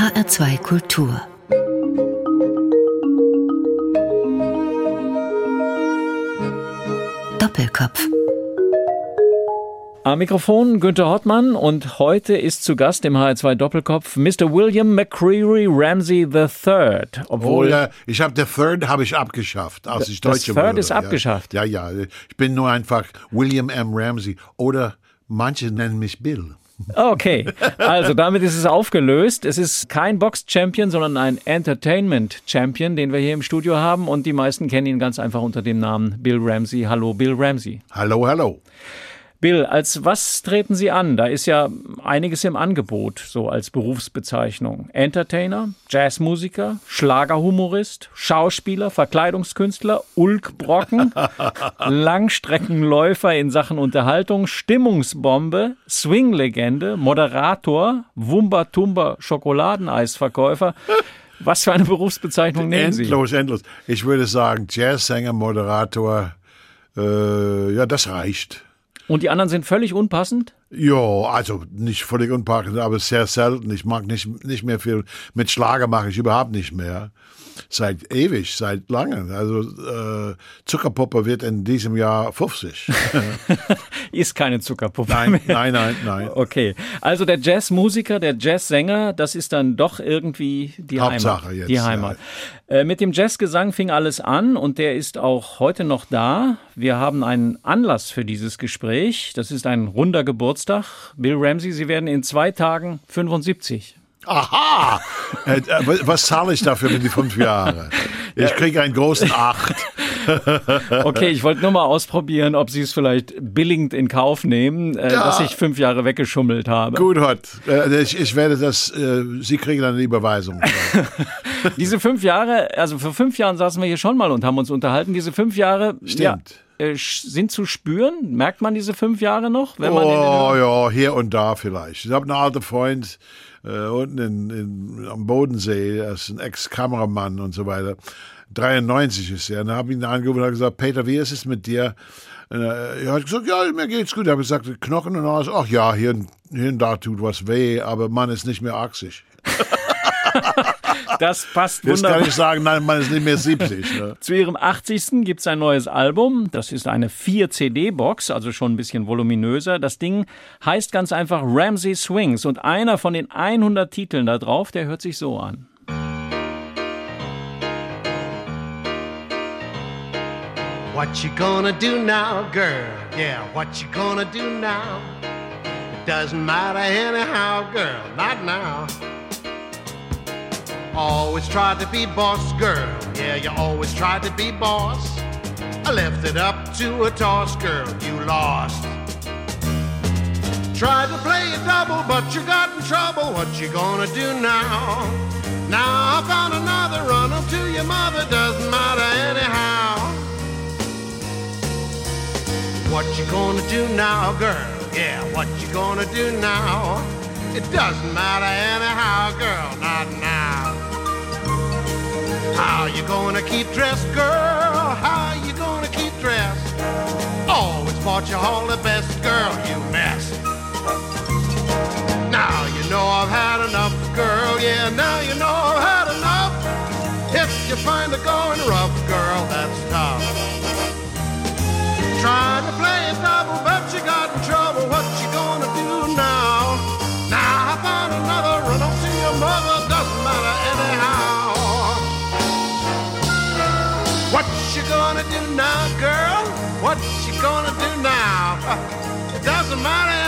HR2 Kultur Doppelkopf am Mikrofon Günther Hottmann und heute ist zu Gast im HR2 Doppelkopf Mr. William McCreary Ramsey III. Obwohl oh, ja, ich habe der Third habe ich abgeschafft, als ich Deutsche Das Third ist abgeschafft. Ja, ja, ich bin nur einfach William M. Ramsey oder manche nennen mich Bill. Okay, also damit ist es aufgelöst. Es ist kein Box-Champion, sondern ein Entertainment-Champion, den wir hier im Studio haben. Und die meisten kennen ihn ganz einfach unter dem Namen Bill Ramsey. Hallo, Bill Ramsey. Hallo, hallo. Bill, als was treten Sie an? Da ist ja einiges im Angebot, so als Berufsbezeichnung. Entertainer, Jazzmusiker, Schlagerhumorist, Schauspieler, Verkleidungskünstler, Ulkbrocken, Langstreckenläufer in Sachen Unterhaltung, Stimmungsbombe, Swinglegende, Moderator, Wumba-Tumba Schokoladeneisverkäufer. Was für eine Berufsbezeichnung nehmen Sie? Endlos, endlos. Ich würde sagen, Jazzsänger, Moderator, äh, ja, das reicht. Und die anderen sind völlig unpassend? Ja, also nicht völlig unpassend, aber sehr selten. Ich mag nicht, nicht mehr viel. Mit Schlager mache ich überhaupt nicht mehr seit ewig, seit langem. Also äh, Zuckerpuppe wird in diesem Jahr 50. Ist keine Zuckerpuppe nein, mehr. Nein, nein, nein. Okay, also der Jazzmusiker, der Jazzsänger, das ist dann doch irgendwie die Hauptsache Heimat. Jetzt, die Heimat. Ja. Äh, mit dem Jazzgesang fing alles an und der ist auch heute noch da. Wir haben einen Anlass für dieses Gespräch. Das ist ein runder Geburtstag. Bill Ramsey, Sie werden in zwei Tagen 75. Aha! Äh, äh, was zahle ich dafür für die fünf Jahre? Ich kriege einen großen Acht. Okay, ich wollte nur mal ausprobieren, ob Sie es vielleicht billigend in Kauf nehmen, äh, ja. dass ich fünf Jahre weggeschummelt habe. Gut, Hot. Ich, ich werde das, Sie kriegen eine Überweisung. Diese fünf Jahre, also vor fünf Jahren saßen wir hier schon mal und haben uns unterhalten. Diese fünf Jahre, Stimmt. Ja, sind zu spüren? Merkt man diese fünf Jahre noch? oh ja, hier und da vielleicht. Ich habe einen alten Freund, äh, unten in, in, am Bodensee, er ist ein Ex-Kameramann und so weiter. 93 ist er. Und dann habe ich ihn angerufen und gesagt, Peter, wie ist es mit dir? Und er hat gesagt, ja, mir geht's gut. Ich habe gesagt, Knochen und alles. Ach ja, hier, hier und da tut was weh, aber man ist nicht mehr 80. Das passt wunderbar. Jetzt kann ich sagen, nein, man ist nicht mehr 70. Ne? Zu ihrem 80. gibt es ein neues Album. Das ist eine 4-CD-Box, also schon ein bisschen voluminöser. Das Ding heißt ganz einfach Ramsey Swings. Und einer von den 100 Titeln da drauf, der hört sich so an. What you gonna do now, girl? Yeah, what you gonna do now? It doesn't matter anyhow, girl, not now. Always tried to be boss girl. Yeah, you always tried to be boss. I left it up to a toss girl. You lost. Tried to play a double, but you got in trouble. What you gonna do now? Now I found another run up to your mother. Doesn't matter anyhow. What you gonna do now, girl? Yeah, what you gonna do now? It doesn't matter anyhow, girl, not now. How you gonna keep dressed, girl? How you gonna keep dressed? Always bought you all the best, girl, you mess. Now you know I've had enough, girl, yeah, now you know I've had enough. If you find it going rough, girl, that's tough. Trying to play it double, It doesn't matter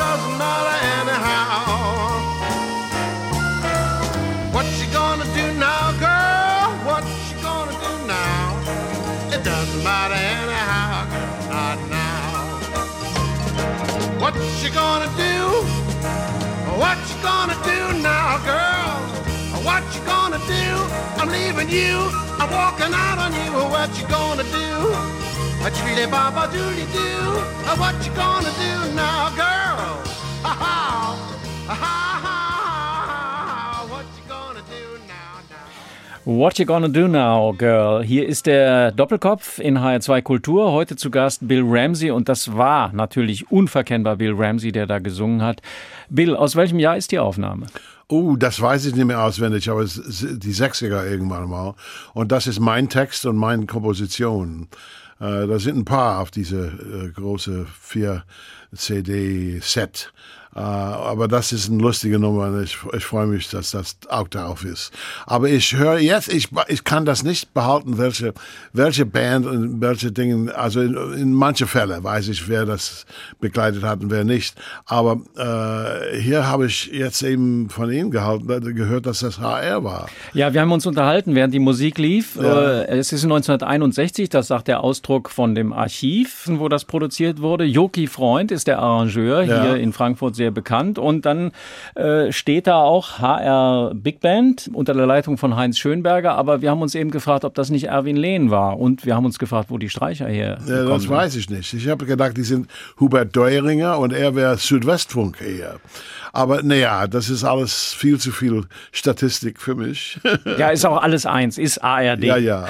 doesn't matter anyhow. What you gonna do now, girl? What you gonna do now? It doesn't matter anyhow, girl, not now. What you gonna do? What you gonna do now, girl? What you. Gonna do? I'm leaving you. I'm walking out on you. What you gonna do? What you doody do? What you gonna do now, what you gonna do now, Girl? Hier ist der Doppelkopf in HR2 Kultur. Heute zu Gast Bill Ramsey und das war natürlich unverkennbar Bill Ramsey, der da gesungen hat. Bill, aus welchem Jahr ist die Aufnahme? Oh, das weiß ich nicht mehr auswendig, aber es ist die 60er irgendwann mal. Und das ist mein Text und meine Komposition. Äh, da sind ein paar auf diese äh, große vier CD-Set. Äh, aber das ist eine lustige Nummer. Ich, ich freue mich, dass das auch drauf ist. Aber ich höre jetzt, ich, ich kann das nicht behalten, welche, welche Band und welche Dinge, also in, in manche Fälle weiß ich, wer das begleitet hat und wer nicht. Aber äh, hier habe ich jetzt eben von Ihnen gehalten, gehört, dass das HR war. Ja, wir haben uns unterhalten, während die Musik lief. Ja. Äh, Es ist 1961, das sagt der Ausdruck von dem Archiv, wo das produziert wurde. Joki Freund ist der Arrangeur Ja. hier in Frankfurt sehr bekannt. Und dann äh, steht da auch HR Big Band unter der Leitung von Heinz Schönberger. Aber wir haben uns eben gefragt, ob das nicht Erwin Lehn war. Und wir haben uns gefragt, wo die Streicher her Ja, das sind. weiß ich nicht. Ich habe gedacht, die sind Hubert Deuringer und er wäre Südwestfunk eher. Aber naja, das ist alles viel zu viel Statistik für mich. Ja, ist auch alles eins, ist ARD. ja, ja.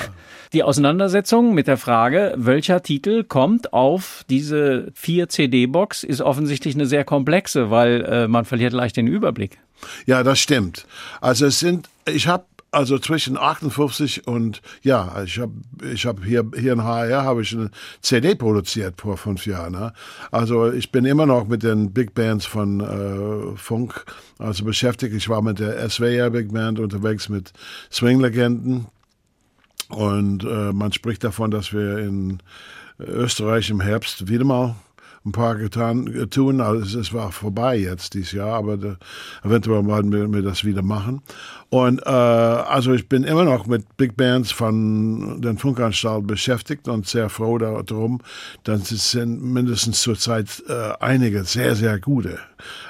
Die Auseinandersetzung mit der Frage, welcher Titel kommt auf diese 4 CD-Box, ist offensichtlich eine sehr komplexe, weil äh, man verliert leicht den Überblick. Ja, das stimmt. Also es sind, ich habe also zwischen 58 und ja, ich habe ich hab hier hier in HR habe ich eine CD produziert vor fünf Jahren. Ne? Also ich bin immer noch mit den Big Bands von äh, Funk also beschäftigt. Ich war mit der SWR Big Band unterwegs mit Swing-Legenden und äh, man spricht davon, dass wir in Österreich im Herbst wieder mal ein paar getan äh, tun. Also es, es war vorbei jetzt dieses Jahr, aber da, eventuell werden wir, wir das wieder machen. Und äh, also ich bin immer noch mit Big Bands von den Funkanstalten beschäftigt und sehr froh darum. Dann sind mindestens zurzeit äh, einige sehr, sehr gute.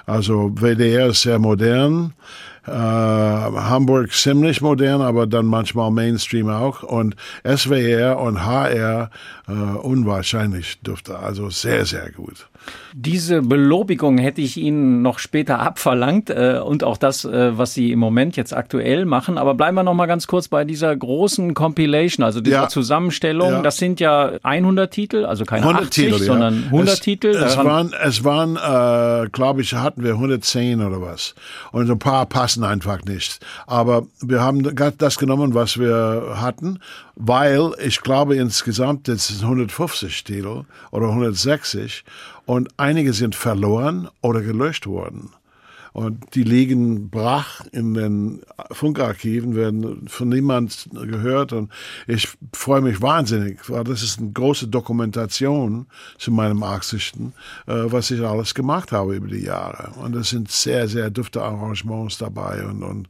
Also WDR ist sehr modern. Äh, Hamburg ziemlich modern, aber dann manchmal Mainstream auch. Und SWR und HR äh, unwahrscheinlich dufte. Also sehr, sehr gut. Diese Belobigung hätte ich Ihnen noch später abverlangt äh, und auch das, äh, was Sie im Moment jetzt aktuell machen. Aber bleiben wir noch mal ganz kurz bei dieser großen Compilation, also dieser Ja. Zusammenstellung. Ja. Das sind ja 100 Titel, also keine 100 80, Titel, ja. sondern 100 es, Titel. Es waren, es waren äh, glaube ich, hatten wir 110 oder was. Und ein paar passen einfach nicht. Aber wir haben das genommen, was wir hatten, weil ich glaube insgesamt jetzt sind 150 Titel oder 160 und einige sind verloren oder gelöscht worden. Und die liegen brach in den Funkarchiven, werden von niemand gehört. Und ich freue mich wahnsinnig, weil das ist eine große Dokumentation zu meinem 80. Äh, was ich alles gemacht habe über die Jahre. Und es sind sehr, sehr dufte Arrangements dabei und, und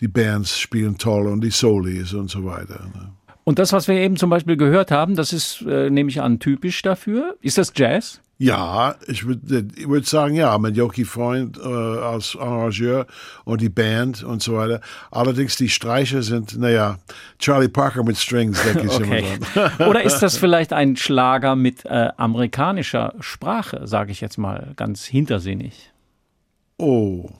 die Bands spielen toll und die Solis und so weiter. ne. Und das, was wir eben zum Beispiel gehört haben, das ist, äh, nehme ich an, typisch dafür. Ist das Jazz? Ja, ich würde ich würd sagen, ja, mit Joki Freund äh, als Arrangeur und die Band und so weiter. Allerdings die Streicher sind, naja, Charlie Parker mit Strings, denke ich Okay. immer dran. Oder ist das vielleicht ein Schlager mit äh, amerikanischer Sprache, sage ich jetzt mal ganz hintersinnig? Oh.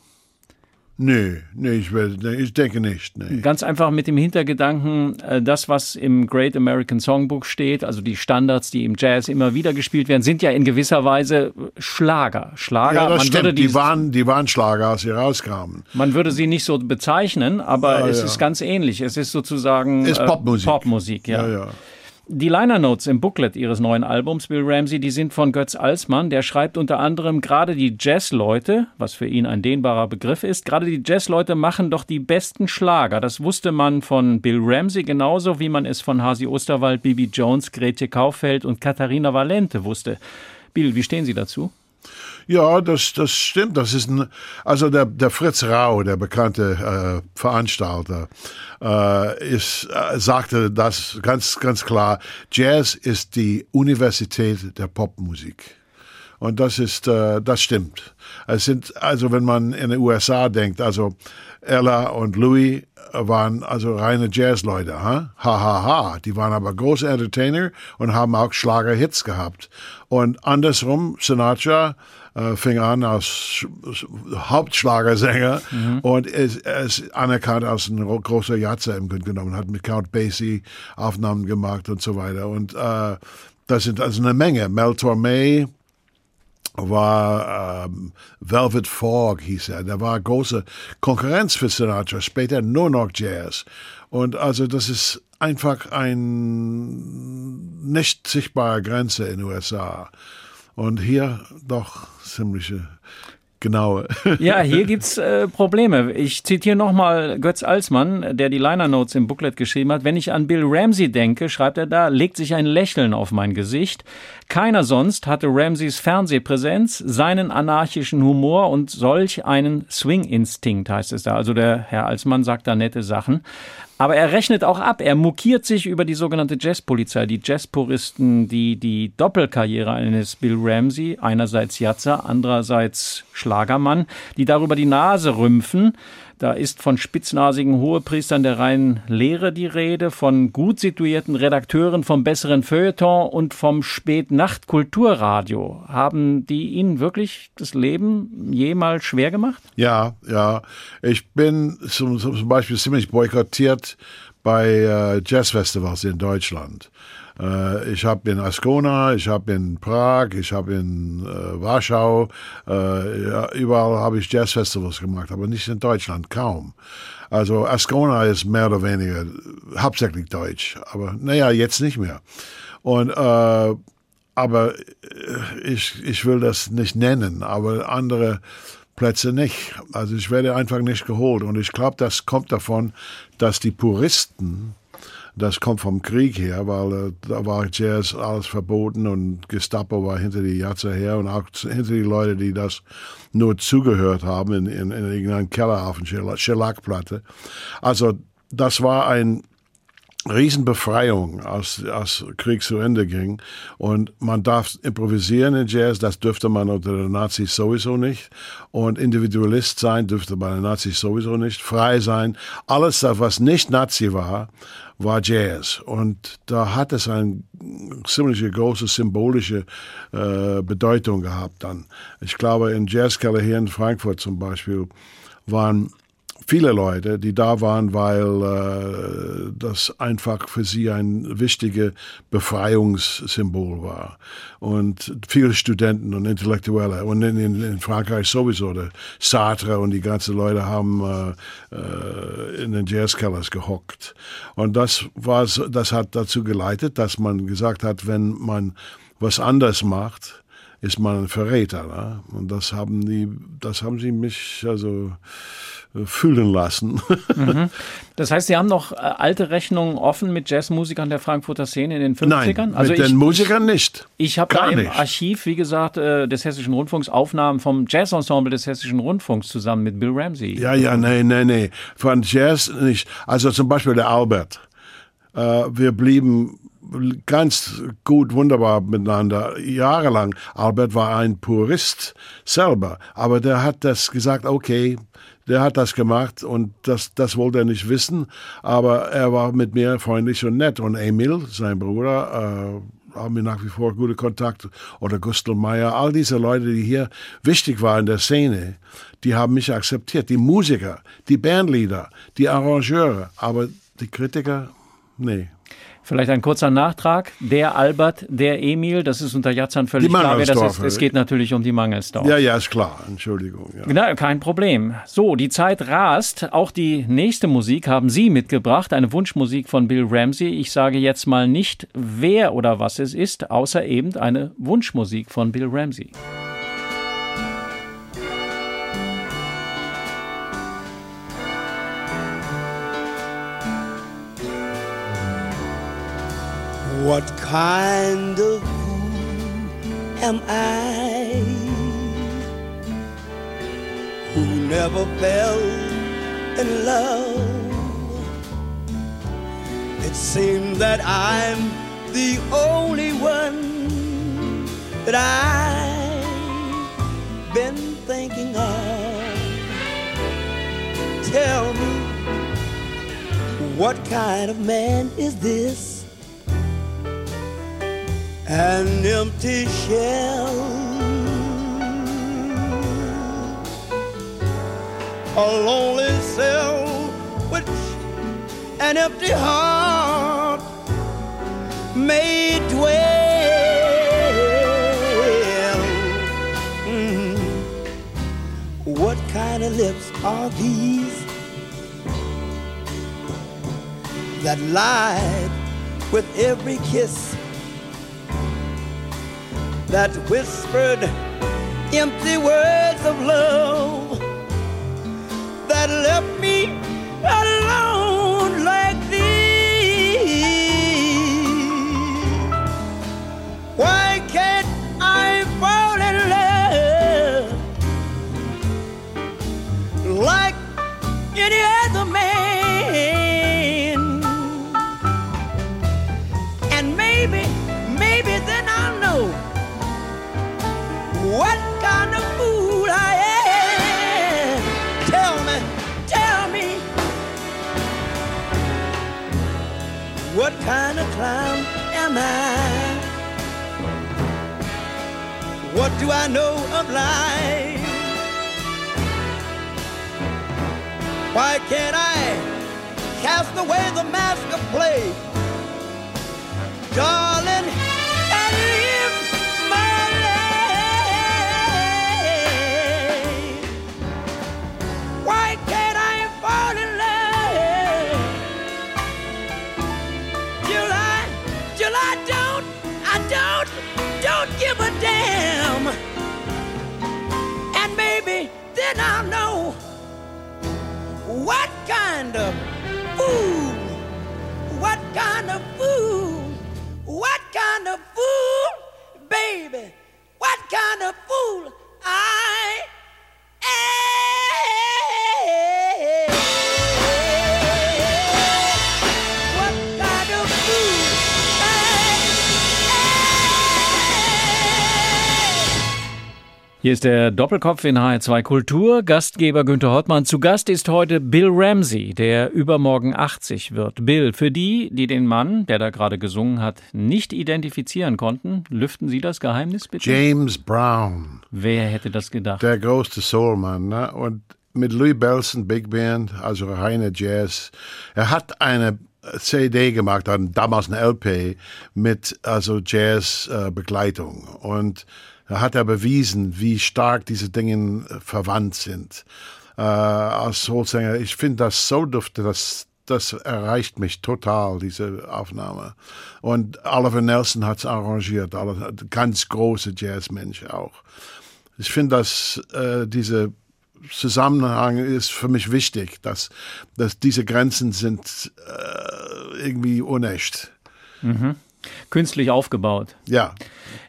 Nee, nee, ich, will, nee, ich denke nicht. Nee. Ganz einfach mit dem Hintergedanken, äh, das, was im Great American Songbook steht, also die Standards, die im Jazz immer wieder gespielt werden, sind ja in gewisser Weise Schlager. Schlager, Ja, das man, würde die, Die waren, die waren Schlager, als sie rauskamen. man würde sie nicht so bezeichnen, aber Ja, es ja. ist ganz ähnlich. Es ist sozusagen Ist äh, Popmusik. Popmusik, ja. Ja, ja. Die Liner Notes im Booklet ihres neuen Albums, Bill Ramsey, die sind von Götz Alsmann. Der schreibt unter anderem, gerade die Jazzleute, was für ihn ein dehnbarer Begriff ist, gerade die Jazzleute machen doch die besten Schlager. Das wusste man von Bill Ramsey genauso, wie man es von Hasi Osterwald, Bibi Jones, Gretje Kaufeld und Katharina Valente wusste. Bill, wie stehen Sie dazu? Ja, das, das stimmt. Das ist ein, also der, der Fritz Rau, der bekannte äh, Veranstalter, äh, ist, äh, sagte das ganz, ganz klar. Jazz ist die Universität der Popmusik. Und das ist, äh, das stimmt. Es sind, also wenn man in den USA denkt, also Ella und Louis waren also reine Jazzleute, ha? Ha, ha, ha. Die waren aber große Entertainer und haben auch Schlagerhits gehabt. Und andersrum, Sinatra äh, fing an als Hauptschlagersänger mhm. und ist, ist anerkannt als ein großer Jatzer im Grunde genommen, hat mit Count Basie Aufnahmen gemacht und so weiter. Und äh, das sind also eine Menge. Mel Torme, war ähm, Velvet Fog, hieß er. Der war große Konkurrenz für Sinatra, später nur noch Jazz. Und also das ist einfach ein nicht sichtbare Grenze in den USA. Und hier doch ziemliche genaue. Ja, hier gibt's äh, Probleme. Ich zitiere nochmal Götz Alsmann, der die Liner Notes im Booklet geschrieben hat. Wenn ich an Bill Ramsey denke, schreibt er da, legt sich ein Lächeln auf mein Gesicht. Keiner sonst hatte Ramseys Fernsehpräsenz, seinen anarchischen Humor und solch einen Swing-Instinkt, heißt es da. Also der Herr Alsmann sagt da nette Sachen. Aber er rechnet auch ab. Er mokiert sich über die sogenannte Jazzpolizei, die Jazzpuristen, die die Doppelkarriere eines Bill Ramsey, einerseits Jatzer, andererseits Schlagermann, die darüber die Nase rümpfen. Da ist von spitznasigen Hohepriestern der reinen Lehre die Rede, von gut situierten Redakteuren vom besseren Feuilleton und vom Spätnacht-Kulturradio. Haben die Ihnen wirklich das Leben jemals schwer gemacht? Ja, ja. Ich bin zum, zum Beispiel ziemlich boykottiert bei äh, Jazzfestivals in Deutschland. Äh, ich habe in Ascona, ich habe in Prag, ich habe in äh, Warschau, äh, ja, überall habe ich Jazzfestivals gemacht, aber nicht in Deutschland, kaum. Also Ascona ist mehr oder weniger hauptsächlich deutsch, aber naja, jetzt nicht mehr. Und äh, aber äh, ich, ich will das nicht nennen, aber andere Plätze nicht. Also ich werde einfach nicht geholt. Und ich glaube, das kommt davon, dass die Puristen das kommt vom Krieg her, weil äh, da war Jazz alles verboten und Gestapo war hinter die Jatze her und auch hinter die Leute, die das nur zugehört haben in, in, in irgendeinem Keller auf einer Schellackplatte. Also das war ein Riesenbefreiung, als, als Krieg zu Ende ging. Und man darf improvisieren in Jazz, das dürfte man unter den Nazis sowieso nicht. Und Individualist sein dürfte bei den Nazis sowieso nicht. Frei sein. Alles, was nicht Nazi war, war Jazz. Und da hat es eine ziemlich große symbolische äh, Bedeutung gehabt dann. Ich glaube, in Jazzkeller hier in Frankfurt zum Beispiel waren viele Leute, die da waren, weil äh, das einfach für sie ein wichtiges Befreiungssymbol war. Und viele Studenten und Intellektuelle und in, in, in Frankreich sowieso, der Sartre und die ganzen Leute haben äh, äh in den Jazzkellers gehockt. Und das war, das hat dazu geleitet, dass man gesagt hat, wenn man was anders macht, ist man ein Verräter. Ne? Und das haben die, das haben sie mich also fühlen lassen. Mhm. Das heißt, Sie haben noch äh, alte Rechnungen offen mit Jazzmusikern der Frankfurter Szene in den 50ern? Nein, also mit ich, den Musikern nicht. Ich habe da im nicht. Archiv, wie gesagt, äh, des Hessischen Rundfunks Aufnahmen vom Jazzensemble des Hessischen Rundfunks zusammen mit Bill Ramsey. Ja, ja, nee, nee, nee. Von Jazz nicht. Also zum Beispiel der Albert. Äh, wir blieben ganz gut, wunderbar miteinander, jahrelang. Albert war ein Purist selber, aber der hat das gesagt, okay, der hat das gemacht und das, das wollte er nicht wissen, aber er war mit mir freundlich und nett. Und Emil, sein Bruder, äh, haben wir nach wie vor gute Kontakt. Oder Gustl Meyer, all diese Leute, die hier wichtig waren in der Szene, die haben mich akzeptiert. Die Musiker, die Bandleader, die Arrangeure, aber die Kritiker, nee. Vielleicht ein kurzer Nachtrag. Der Albert, der Emil, das ist unter Jatzern völlig klar. Das ist, es geht natürlich um die Mangelsdorf. Ja, ja, ist klar. Entschuldigung. Ja. Genau, kein Problem. So, die Zeit rast. Auch die nächste Musik haben Sie mitgebracht. Eine Wunschmusik von Bill Ramsey. Ich sage jetzt mal nicht, wer oder was es ist, außer eben eine Wunschmusik von Bill Ramsey. What kind of fool am I who never fell in love? It seems that I'm the only one that I've been thinking of. Tell me, what kind of man is this? An empty shell. A lonely cell which an empty heart may dwell. Mm. What kind of lips are these that lied with every kiss? That whispered empty words of love that left me alone like these. Why can't I fall in love like any other man? What do I know of life? Why can't I cast away the mask of play? Darling, I'll know what kind of Hier ist der Doppelkopf in HR2 Kultur. Gastgeber Günther Hottmann. Zu Gast ist heute Bill Ramsey, der übermorgen 80 wird. Bill, für die, die den Mann, der da gerade gesungen hat, nicht identifizieren konnten, lüften Sie das Geheimnis bitte? James Brown, Wer hätte das gedacht? der größte Soulmann. Ne? Und mit Louis Belson Big Band, also reine Jazz. Er hat eine CD gemacht, damals eine LP mit also Jazz-Begleitung. Und da hat er bewiesen, wie stark diese Dinge äh, verwandt sind. Äh, als Soulsänger, ich finde das so dufte, das, das erreicht mich total, diese Aufnahme. Und Oliver Nelson hat es arrangiert, ganz große Jazzmensch auch. Ich finde, dass äh, diese Zusammenhang ist für mich wichtig, dass, dass diese Grenzen sind äh, irgendwie unecht. Künstlich aufgebaut. Ja,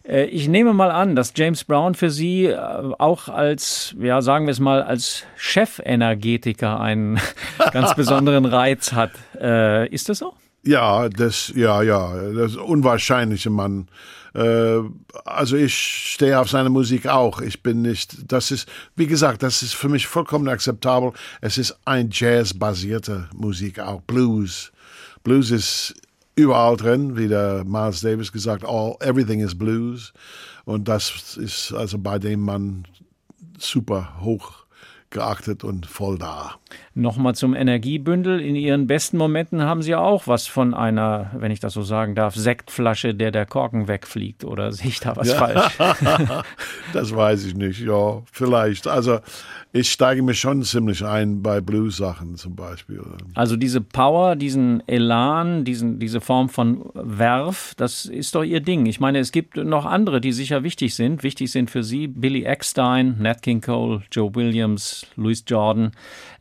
Äh, Ich nehme mal an, dass James Brown für Sie äh, auch als, ja, sagen wir es mal, als Chefenergetiker einen ganz besonderen Reiz hat. Äh, Ist das so? ja, das, ja, ja, das unwahrscheinliche Mann. Äh, also ich stehe auf seine Musik auch. Ich bin nicht, das ist, wie gesagt, das ist für mich vollkommen akzeptabel. Es ist ein Jazz-basierte Musik, auch Blues. Blues ist überall drin, wie der Miles Davis gesagt, all, everything is Blues. Und das ist also bei dem Mann super hoch geachtet und voll da. Nochmal zum Energiebündel. In Ihren besten Momenten haben Sie auch was von einer, wenn ich das so sagen darf, Sektflasche, der der Korken wegfliegt. Oder sehe ich da was falsch? das weiß ich nicht, ja, vielleicht. Also ich steige mich schon ziemlich ein bei Blues-Sachen zum Beispiel. Also diese Power, diesen Elan, diesen, diese Form von Werf, das ist doch Ihr Ding. Ich meine, es gibt noch andere, die sicher wichtig sind. Wichtig sind für Sie Billy Eckstein, Nat King Cole, Joe Williams, Louis Jordan.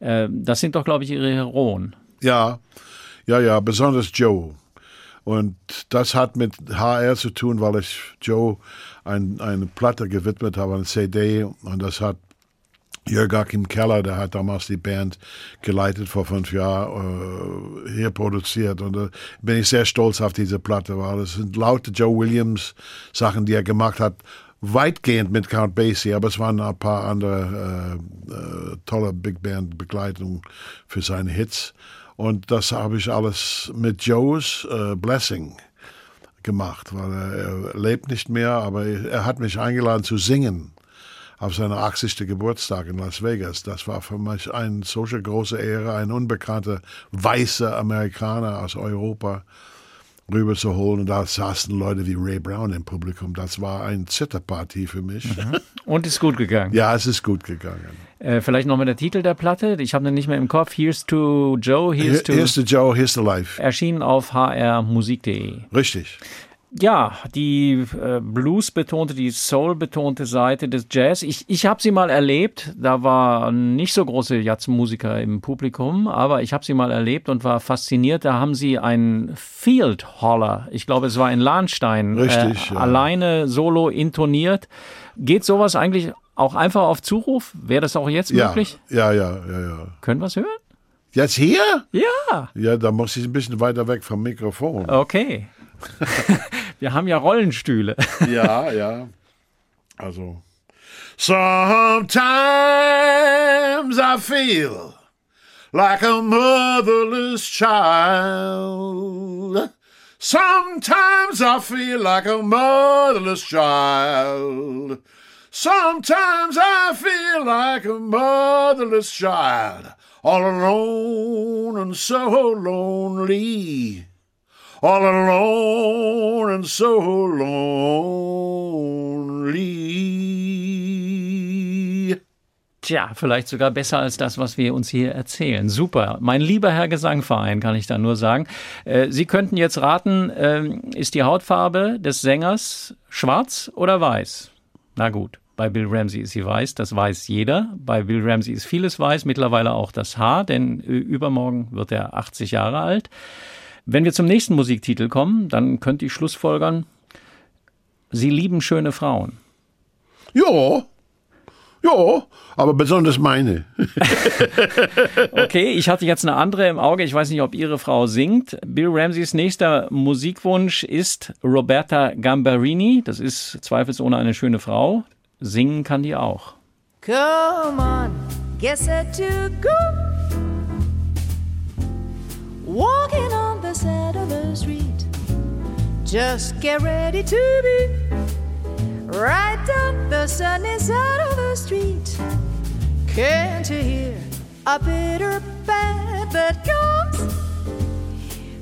Äh, Das sind doch, glaube ich, Ihre Heroen. Ja, ja, ja, besonders Joe. Und das hat mit HR zu tun, weil ich Joe ein, eine Platte gewidmet habe, eine CD. Und das hat Jörg-Achim Keller, der hat damals die Band geleitet vor fünf Jahren, äh, hier produziert. Und da bin ich sehr stolz auf diese Platte, weil es sind laute Joe Williams Sachen, die er gemacht hat, weitgehend mit Count Basie, aber es waren ein paar andere äh, äh, tolle Big Band Begleitungen für seine Hits. Und das habe ich alles mit Joe's äh, Blessing gemacht, weil er, er lebt nicht mehr, aber er hat mich eingeladen zu singen auf seiner 80. Geburtstag in Las Vegas. Das war für mich eine solche große Ehre, ein unbekannter weißer Amerikaner aus Europa rüberzuholen. Und da saßen Leute wie Ray Brown im Publikum. Das war eine Zitterpartie für mich. Und ist gut gegangen. Ja, es ist gut gegangen. Äh, vielleicht nochmal der Titel der Platte. Ich habe den nicht mehr im Kopf. Here's to Joe, here's to. Here's to Joe, here's to life. Erschienen auf hrmusik.de. Richtig. Ja, die äh, Blues-betonte, die Soul-betonte Seite des Jazz. Ich, ich habe sie mal erlebt. Da war nicht so große Jazzmusiker im Publikum, aber ich habe sie mal erlebt und war fasziniert. Da haben sie einen Field Holler, ich glaube, es war in Lahnstein, Richtig, äh, ja. alleine solo intoniert. Geht sowas eigentlich auch einfach auf Zuruf? Wäre das auch jetzt Ja, möglich? ja, ja, ja, ja. Können wir es hören? Jetzt hier? Ja, Ja, da muss ich ein bisschen weiter weg vom Mikrofon. okay. wir haben ja Rollenstühle. Ja, ja. Also. Sometimes I feel like a motherless child. Sometimes I feel like a motherless child. Sometimes I feel like a motherless child. All alone and so lonely all alone and so lonely. Tja, vielleicht sogar besser als das, was wir uns hier erzählen. Super. Mein lieber Herr Gesangverein, kann ich da nur sagen. Äh, Sie könnten jetzt raten, ähm, ist die Hautfarbe des Sängers schwarz oder weiß? Na gut. Bei Bill Ramsey ist sie weiß, das weiß jeder. Bei Bill Ramsey ist vieles weiß, mittlerweile auch das Haar, denn äh, übermorgen wird er 80 Jahre alt. Wenn wir zum nächsten Musiktitel kommen, dann könnte ich schlussfolgern, Sie lieben schöne Frauen. Ja, ja, aber besonders meine. Okay, ich hatte jetzt eine andere im Auge. Ich weiß nicht, ob Ihre Frau singt. Bill Ramseys nächster Musikwunsch ist Roberta Gambarini. Das ist zweifelsohne eine schöne Frau. Singen kann die auch. Come on, get set to go. Walking the street. Just get ready to be right down the sunny side of the street. Can't you hear a bitter band that comes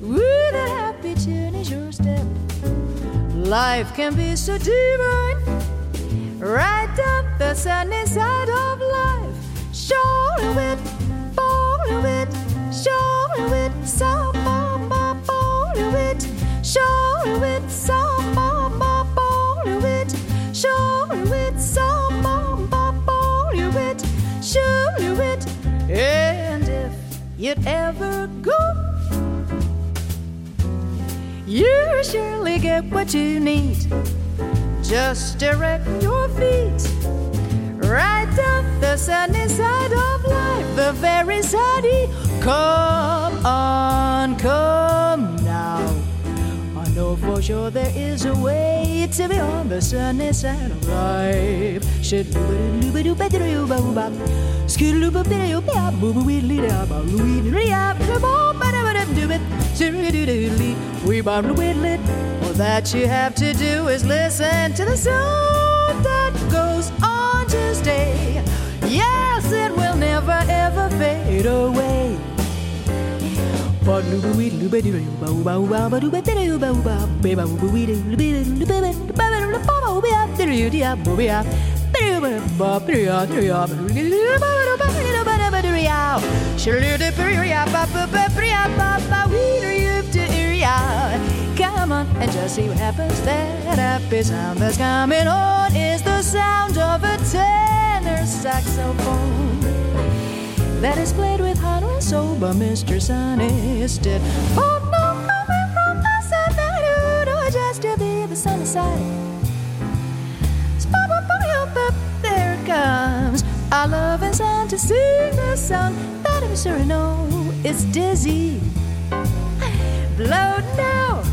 with a happy tune is your step? Life can be so divine. Right down the sunny side of life. Show it, follow it, show it, some mama, follow it, show it, some mama, follow it, show it, some mama, follow it, show it. And if you'd ever go, you surely get what you need. Just direct your feet right down the sunny side of life, the very sunny. Come on, come know for sure there is a way to be on the sunny side of life. All that you have to do is listen to the song that goes on to stay. Yes, it will never ever fade away. Come on and just see what happens. That happy sound that's coming on is the sound of a tenor saxophone that is played with and soul by Mr. Sonny Stitt. Oh no, coming from the sun, side, no, just to be the sunny side. There it comes. Our love and on to sing the song that I'm sure I know it's dizzy. Blow now.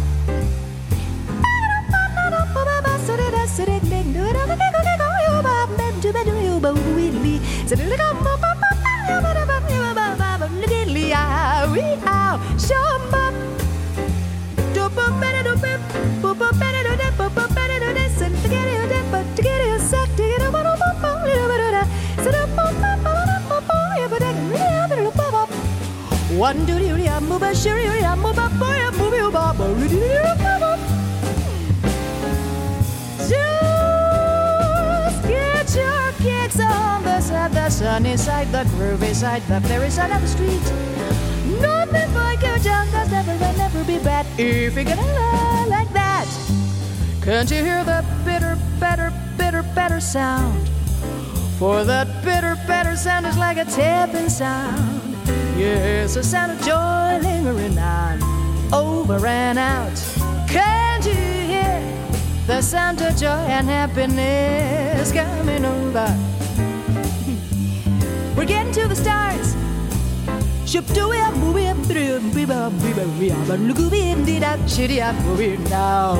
One do do do move a sure you move a boy a move you bop Just get your kicks on the side, the sunny side, the groovy side, the fairy side of the street. Does never and never be bad if you're gonna lie like that. Can't you hear the bitter, better, bitter, better sound? For that bitter, better sound is like a tapping sound. Yes, a sound of joy lingering on, over and out. Can't you hear the sound of joy and happiness coming over? We're getting to the stars. Now.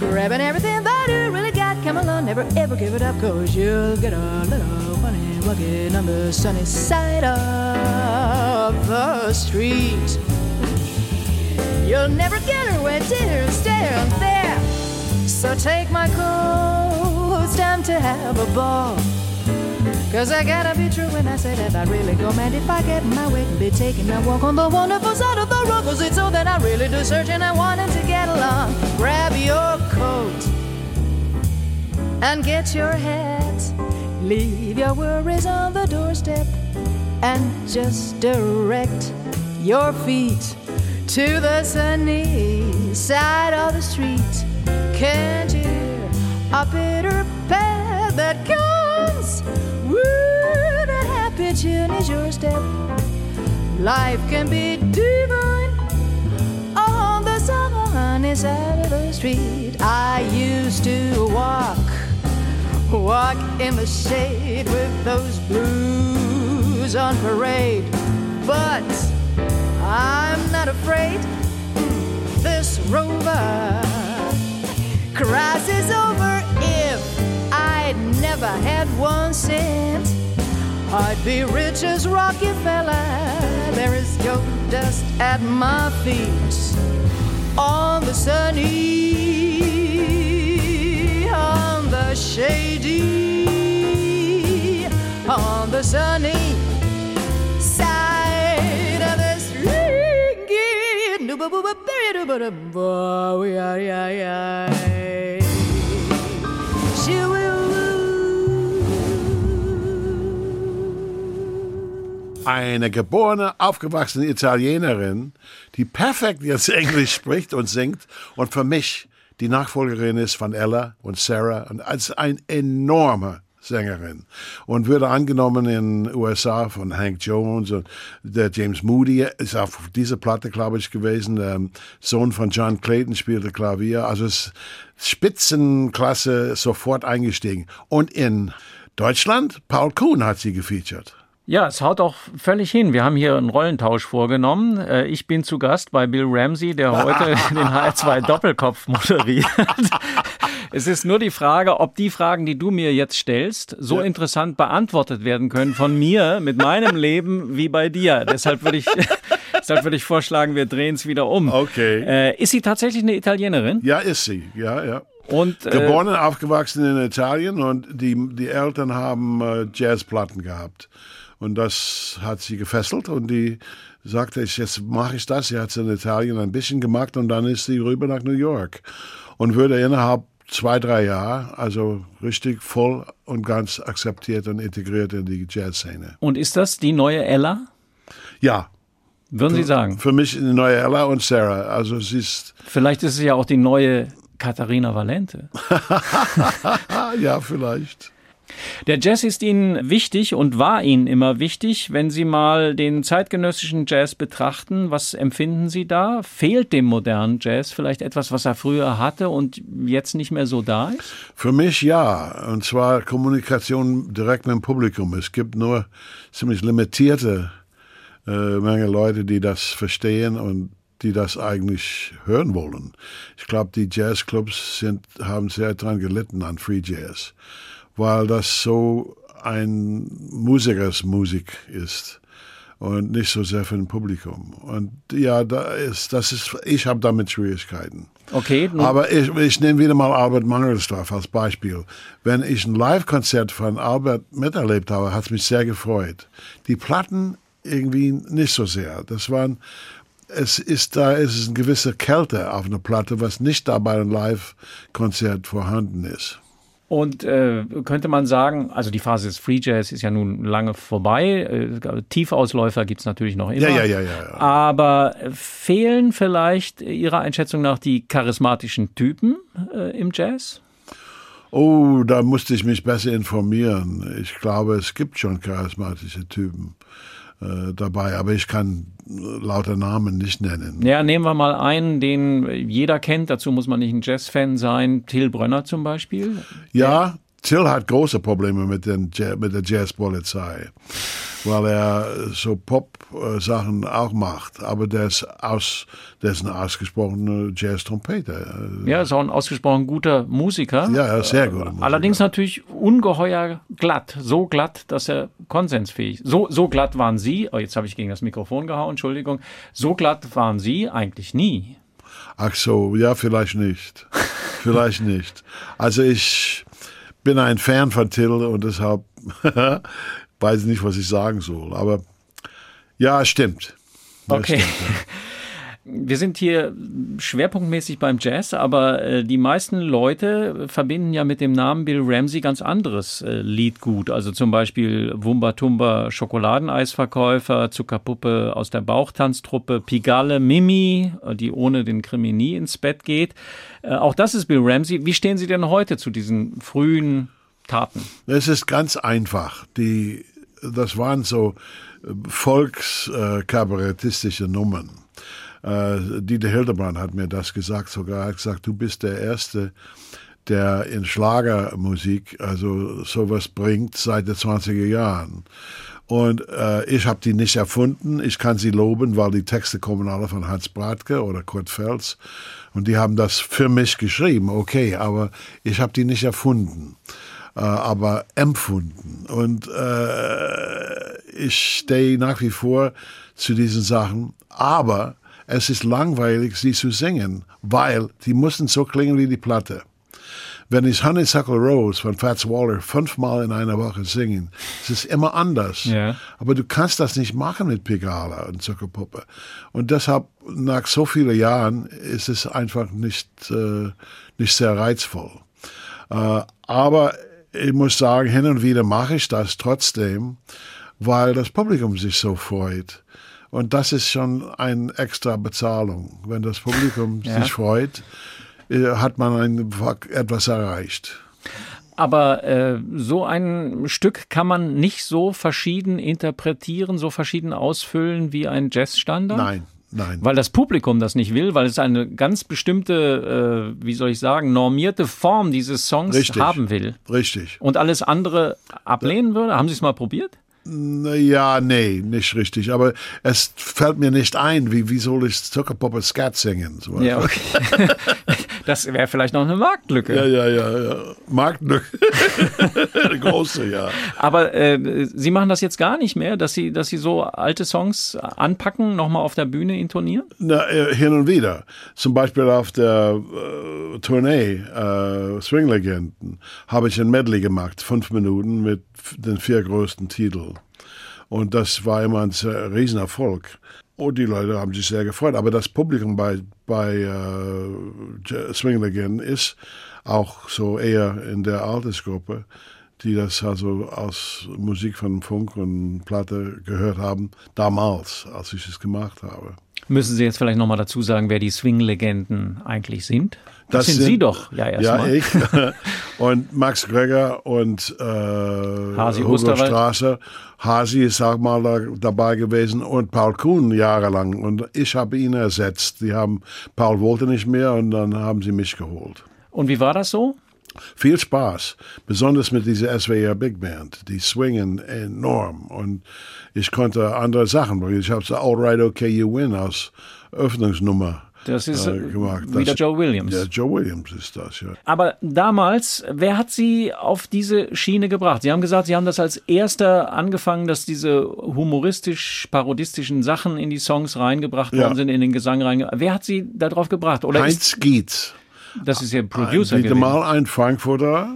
Grabbing everything that you really got, come along, never ever give it up, cause you'll get a little funny walking on the sunny side of the street. You'll never get her where to stand there. So take my coat, it's time to have a ball. Cause I gotta be true when I say that I really go mad if I get my way and be taking a walk on the wonderful side of the road. Cause it's so that I really do search and I wanted to get along. Grab your coat and get your hat. Leave your worries on the doorstep and just direct your feet to the sunny side of the street. Can't you hear a bitter path that comes tune is your step? Life can be divine on the sunny side of the street. I used to walk walk in the shade with those blues on parade. But I'm not afraid. This rover crosses over if I'd never had one cent. I'd be rich as Rockefeller. There is gold dust at my feet on the sunny, on the shady, on the sunny side of the street. Eine geborene, aufgewachsene Italienerin, die perfekt jetzt Englisch spricht und singt und für mich die Nachfolgerin ist von Ella und Sarah und als eine enorme Sängerin und wurde angenommen in USA von Hank Jones und der James Moody ist auf dieser Platte, glaube ich, gewesen. Der Sohn von John Clayton spielte Klavier. Also Spitzenklasse sofort eingestiegen. Und in Deutschland, Paul Kuhn hat sie gefeatured. Ja, es haut auch völlig hin. Wir haben hier einen Rollentausch vorgenommen. Äh, Ich bin zu Gast bei Bill Ramsey, der heute den HR2 Doppelkopf moderiert. Es ist nur die Frage, ob die Fragen, die du mir jetzt stellst, so interessant beantwortet werden können von mir mit meinem Leben wie bei dir. Deshalb würde ich, deshalb würde ich vorschlagen, wir drehen es wieder um. Okay. Äh, ist sie tatsächlich eine Italienerin? Ja, ist sie. Ja, ja. Und, äh, Geboren und aufgewachsen in Italien und die, die Eltern haben äh, Jazzplatten gehabt. Und das hat sie gefesselt und die sagte, ich, jetzt mache ich das. Sie hat es in Italien ein bisschen gemacht und dann ist sie rüber nach New York und würde innerhalb zwei, drei Jahre, also richtig voll und ganz akzeptiert und integriert in die Jazzszene. und ist das die neue Ella? Ja, Würden Sie sagen? für mich eine neue Ella und Sarah. Also sie ist, Vielleicht ist es ja auch die neue Katharina Valente. ja, vielleicht. Der Jazz ist Ihnen wichtig und war Ihnen immer wichtig. Wenn Sie mal den zeitgenössischen Jazz betrachten, was empfinden Sie da? Fehlt dem modernen Jazz vielleicht etwas, was er früher hatte und jetzt nicht mehr so da ist? Für mich ja, und zwar Kommunikation direkt mit dem Publikum. Es gibt nur ziemlich limitierte äh, Menge Leute, die das verstehen und die das eigentlich hören wollen. Ich glaube, die Jazzclubs sind, haben sehr dran gelitten an Free Jazz, weil das so ein Musikersmusik ist und nicht so sehr für ein Publikum. Und ja, da ist, das ist, ich habe damit Schwierigkeiten. Okay, Aber ich, ich nehme wieder mal Albert Mangelsdorf als Beispiel. Wenn ich ein Live-Konzert von Albert miterlebt habe, hat es mich sehr gefreut. Die Platten irgendwie nicht so sehr. Das waren, es ist da, es ist eine gewisse Kälte auf einer Platte, was nicht da bei einem Live-Konzert vorhanden ist. Und äh, könnte man sagen, also die Phase des Free Jazz ist ja nun lange vorbei. Äh, Tiefausläufer gibt es natürlich noch immer. Ja, ja, ja, ja, ja. Aber fehlen vielleicht Ihrer Einschätzung nach die charismatischen Typen äh, im Jazz? Oh, da musste ich mich besser informieren. Ich glaube, es gibt schon charismatische Typen äh, dabei, aber ich kann lauter Namen nicht nennen. Ja, nehmen wir mal einen, den jeder kennt. Dazu muss man nicht ein Jazz-Fan sein. Till Brönner zum Beispiel. Ja, Till hat große Probleme mit, den, mit der Jazzpolizei, weil er so Pop-Sachen auch macht. Aber der ist, aus, der ist ein ausgesprochener Jazz-Trompeter. Ja, ist auch ein ausgesprochen guter Musiker. Ja, ist sehr guter Musiker. Allerdings natürlich ungeheuer glatt. So glatt, dass er konsensfähig So, so glatt waren Sie, oh, jetzt habe ich gegen das Mikrofon gehauen, Entschuldigung. So glatt waren Sie eigentlich nie. Ach so, ja, vielleicht nicht. vielleicht nicht. Also ich bin ein Fan von Till und deshalb weiß ich nicht, was ich sagen soll. Aber ja, stimmt. Das Okay. Stimmt, ja. Wir sind hier schwerpunktmäßig beim Jazz, aber äh, die meisten Leute verbinden ja mit dem Namen Bill Ramsey ganz anderes äh, Liedgut. Also zum Beispiel Wumba Tumba Schokoladeneisverkäufer, Zuckerpuppe aus der Bauchtanztruppe, Pigalle Mimi, äh, die ohne den Krimi nie ins Bett geht. Äh, auch das ist Bill Ramsey. Wie stehen Sie denn heute zu diesen frühen Taten? Es ist ganz einfach. Die, das waren so volkskabarettistische Nummern. Äh, Dieter Hildebrand hat mir das gesagt sogar. Er hat gesagt, du bist der Erste, der in Schlagermusik also sowas bringt seit den 20er Jahren. Und äh, ich habe die nicht erfunden. Ich kann sie loben, weil die Texte kommen alle von Hans Bratke oder Kurt Fels. Und die haben das für mich geschrieben, okay, aber ich habe die nicht erfunden, äh, aber empfunden. Und äh, ich stehe nach wie vor zu diesen Sachen, aber es ist langweilig, sie zu singen, weil die mussten so klingen wie die Platte. Wenn ich Honeysuckle Rose von Fats Waller fünfmal in einer Woche singen, es ist immer anders. Ja. Aber du kannst das nicht machen mit Pigala und Zuckerpuppe. Und deshalb, nach so vielen Jahren, ist es einfach nicht, äh, nicht sehr reizvoll. Äh, aber ich muss sagen, hin und wieder mache ich das trotzdem, weil das Publikum sich so freut. Und das ist schon eine extra Bezahlung. Wenn das Publikum Ja. sich freut, äh, hat man ein, etwas erreicht. Aber äh, so ein Stück kann man nicht so verschieden interpretieren, so verschieden ausfüllen wie ein Jazzstandard? Nein, nein. Weil das Publikum das nicht will, weil es eine ganz bestimmte, äh, wie soll ich sagen, normierte Form dieses Songs Richtig. haben will. Richtig. Und alles andere ablehnen würde? Haben Sie es mal probiert? Ja, nee, nicht richtig. Aber es fällt mir nicht ein, wie, wie soll ich Zuckerpuppe Skat singen? So Ja, okay. Das wäre vielleicht noch eine Marktlücke. ja, ja, ja. ja. Marktlücke. Eine große, ja. Aber äh, Sie machen das jetzt gar nicht mehr, dass Sie, dass Sie so alte Songs anpacken, nochmal auf der Bühne intonieren? Na, äh, hin und wieder. Zum Beispiel auf der äh, Tournee äh, Swing-Legenden habe ich ein Medley gemacht, fünf Minuten mit den vier größten Titeln. Und das war immer ein Riesenerfolg. Und die Leute haben sich sehr gefreut. Aber das Publikum bei, bei äh, Swing-Legenden ist auch so eher in der Altersgruppe, die das also aus Musik von Funk und Platte gehört haben, damals, als ich es gemacht habe. Müssen Sie jetzt vielleicht nochmal dazu sagen, wer die Swing-Legenden eigentlich sind? Das, sind, Sie doch, ja, Ja, erstmal. ich. und Max Greger und äh, Hasi Hugo Osterwald. Straße. Hasi ist auch mal da, dabei gewesen und Paul Kuhn jahrelang. Und ich habe ihn ersetzt. Die haben, Paul wollte nicht mehr und dann haben sie mich geholt. Und wie war das so? Viel Spaß, besonders mit dieser SWR Big Band. Die swingen enorm und ich konnte andere Sachen, weil ich habe so All Right Okay You Win als Öffnungsnummer Das ist äh, äh, gemacht. wieder Das- Joe Williams. Ja, Joe Williams ist das, ja. Aber damals, wer hat Sie auf diese Schiene gebracht? Sie haben gesagt, Sie haben das als erster angefangen, dass diese humoristisch-parodistischen Sachen in die Songs reingebracht Ja. worden sind, in den Gesang reingebracht. Wer hat Sie darauf gebracht? Oder Heinz Gietz. Das ist Ihr Producer Wieder gewesen? mal ein Frankfurter,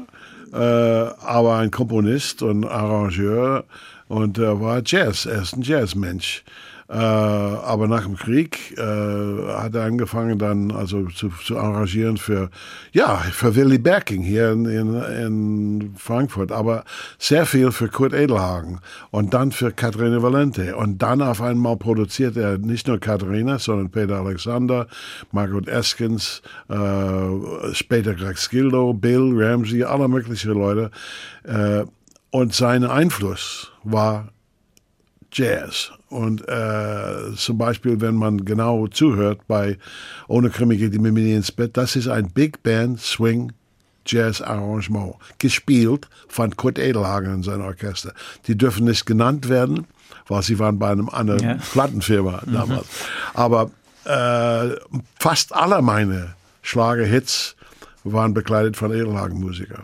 äh, aber ein Komponist und Arrangeur und er war Jazz, er ist ein Jazzmensch. Äh, aber nach dem Krieg äh, hat er angefangen dann also zu, zu arrangieren für ja für Willy Berking hier in, in, in Frankfurt, aber sehr viel für Kurt Edelhagen und dann für Katharina Valente. Und dann auf einmal produziert er nicht nur Katharina, sondern Peter Alexander, Margaret Eskins, äh, später Greg Skildo, Bill Ramsey, alle möglichen Leute. Äh, und sein Einfluss war Jazz. Und äh, zum Beispiel, wenn man genau zuhört bei Ohne Krimi geht die nie ins Bett, das ist ein Big Band Swing Jazz Arrangement, gespielt von Kurt Edelhagen und seinem Orchester. Die dürfen nicht genannt werden, weil sie waren bei einem anderen Ja. Plattenfirma damals. Aber äh, fast alle meine Schlagerhits waren begleitet von Edelhagen-Musikern.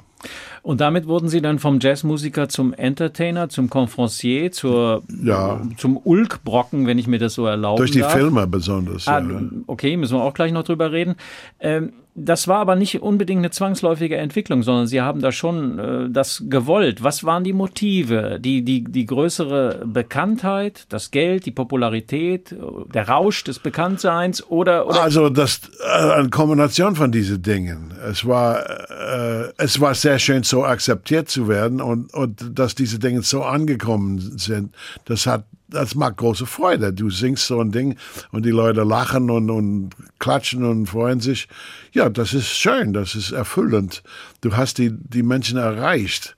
Und damit wurden Sie dann vom Jazzmusiker zum Entertainer, zum Conferencier, zur, Ja. zum Ulkbrocken, wenn ich mir das so erlauben Durch die darf. Filme besonders. Ah, ja. okay, müssen wir auch gleich noch drüber reden. Ähm, das war aber nicht unbedingt eine zwangsläufige Entwicklung, sondern Sie haben da schon äh, das gewollt. Was waren die Motive? Die, die, die größere Bekanntheit, das Geld, die Popularität, der Rausch des Bekanntseins oder, oder Also das äh, eine Kombination von diesen Dingen. Es war äh, es war sehr schön so akzeptiert zu werden und und dass diese Dinge so angekommen sind. Das hat das macht große Freude. Du singst so ein Ding und die Leute lachen und, und klatschen und freuen sich. Ja, das ist schön, das ist erfüllend. Du hast die, die Menschen erreicht.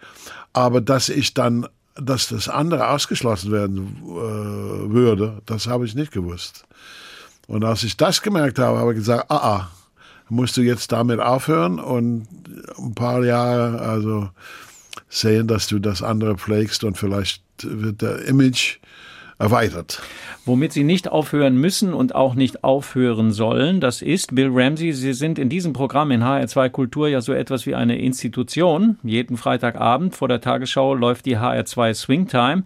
Aber dass ich dann, dass das andere ausgeschlossen werden äh, würde, das habe ich nicht gewusst. Und als ich das gemerkt habe, habe ich gesagt, ah, ah, musst du jetzt damit aufhören und ein paar Jahre also sehen, dass du das andere pflegst und vielleicht wird der Image erweitert. Womit Sie nicht aufhören müssen und auch nicht aufhören sollen, das ist, Bill Ramsey, Sie sind in diesem Programm in HR2 Kultur ja so etwas wie eine Institution. Jeden Freitagabend vor der Tagesschau läuft die HR2 Swingtime.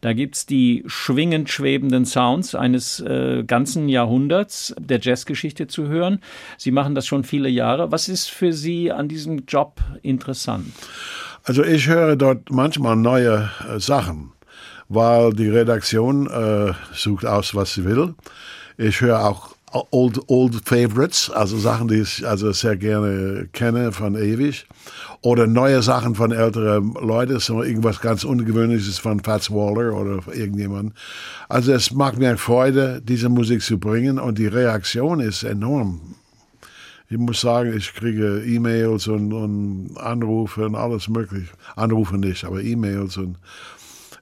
Da gibt's die schwingend schwebenden Sounds eines äh, ganzen Jahrhunderts der Jazzgeschichte zu hören. Sie machen das schon viele Jahre. Was ist für Sie an diesem Job interessant? Also ich höre dort manchmal neue äh, Sachen, weil die Redaktion äh, sucht aus, was sie will. Ich höre auch old, old Favorites, also Sachen, die ich also sehr gerne kenne von ewig. Oder neue Sachen von älteren Leuten, so irgendwas ganz Ungewöhnliches von Fats Waller oder irgendjemand. Also es macht mir Freude, diese Musik zu bringen und die Reaktion ist enorm. Ich muss sagen, ich kriege E-Mails und, und Anrufe und alles möglich. Anrufe nicht, aber E-Mails und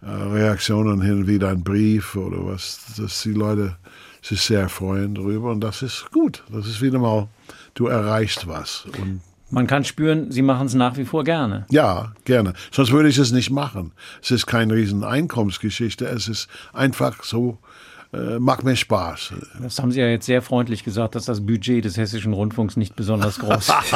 Reaktionen hin und wieder ein Brief oder was, dass die Leute sich sehr freuen darüber und das ist gut. Das ist wieder mal, du erreichst was. Und Man kann spüren, Sie machen es nach wie vor gerne. ja, gerne. Sonst würde ich es nicht machen. Es ist keine riesen Einkommensgeschichte. Es ist einfach so, äh, macht mir Spaß. Das haben Sie ja jetzt sehr freundlich gesagt, dass das Budget des Hessischen Rundfunks nicht besonders groß ist.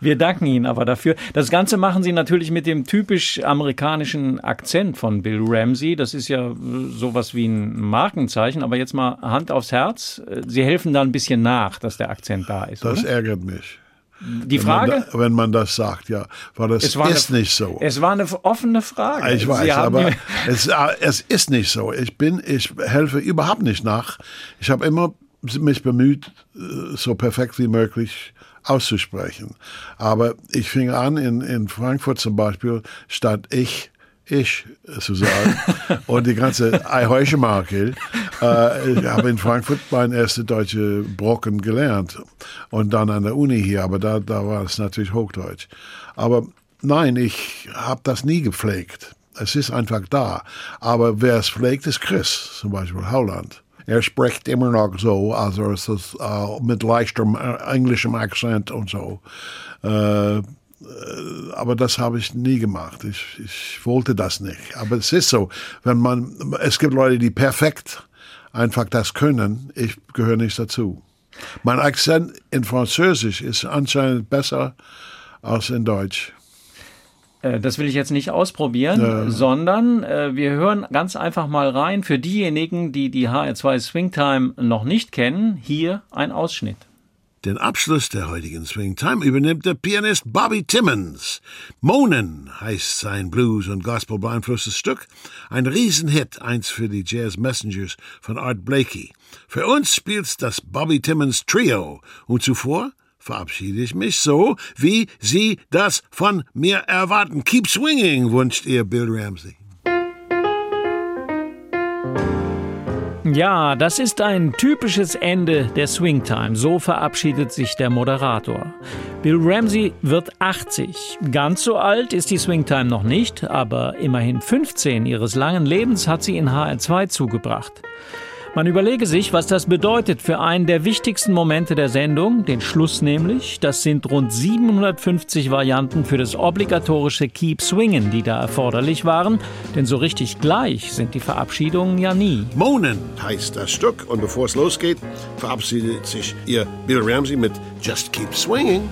Wir danken Ihnen aber dafür. Das Ganze machen Sie natürlich mit dem typisch amerikanischen Akzent von Bill Ramsey. Das ist ja äh, sowas wie ein Markenzeichen. Aber jetzt mal Hand aufs Herz. Äh, Sie helfen da ein bisschen nach, dass der Akzent da ist. Das Oder? ärgert mich. Die Wenn man, Frage? da, wenn man das sagt, ja. Weil das Es war ist eine- nicht so. Es war eine offene Frage. Ich weiß, aber es, äh, es ist nicht so. Ich bin, ich helfe überhaupt nicht nach. Ich habe immer mich bemüht, äh, so perfekt wie möglich auszusprechen. Aber ich fing an, in, in Frankfurt zum Beispiel, statt ich, ich zu sagen, und die ganze Eiheuschemarke, äh, ich habe in Frankfurt mein erste deutsche Brocken gelernt und dann an der Uni hier, aber da, da war es natürlich Hochdeutsch. Aber nein, ich habe das nie gepflegt. Es ist einfach da. Aber wer es pflegt, ist Chris, zum Beispiel Holland. Er spricht immer noch so, also es ist äh, mit leichtem äh, englischem Akzent und so. Äh, aber das habe ich nie gemacht. Ich, ich wollte das nicht. Aber es ist so, wenn man, es gibt Leute, die perfekt einfach das können. Ich gehöre nicht dazu. Mein Akzent in Französisch ist anscheinend besser als in Deutsch. Äh, Das will ich jetzt nicht ausprobieren, sondern äh, wir hören ganz einfach mal rein. Für diejenigen, die die HR2 Swingtime noch nicht kennen, hier ein Ausschnitt. Den Abschluss der heutigen Swingtime übernimmt der Pianist Bobby Timmons. Monen heißt sein Blues- und Gospel beeinflusstes Stück. Ein Riesenhit, eins für die Jazz Messengers von Art Blakey. Für uns spielt das Bobby Timmons Trio. Und zuvor verabschiede ich mich so, wie Sie das von mir erwarten. Keep swinging, wünscht ihr Bill Ramsey. Ja, das ist ein typisches Ende der Swingtime. So verabschiedet sich der Moderator. Bill Ramsey wird 80. Ganz so alt ist die Swingtime noch nicht, aber immerhin 15 ihres langen Lebens hat sie in HR2 zugebracht. Man überlege sich, was das bedeutet für einen der wichtigsten Momente der Sendung, den Schluss nämlich. Das sind rund 750 Varianten für das obligatorische Keep Swingen, die da erforderlich waren. Denn so richtig gleich sind die Verabschiedungen ja nie. Monen heißt das Stück und bevor es losgeht, verabschiedet sich ihr Bill Ramsey mit Just Keep Swinging.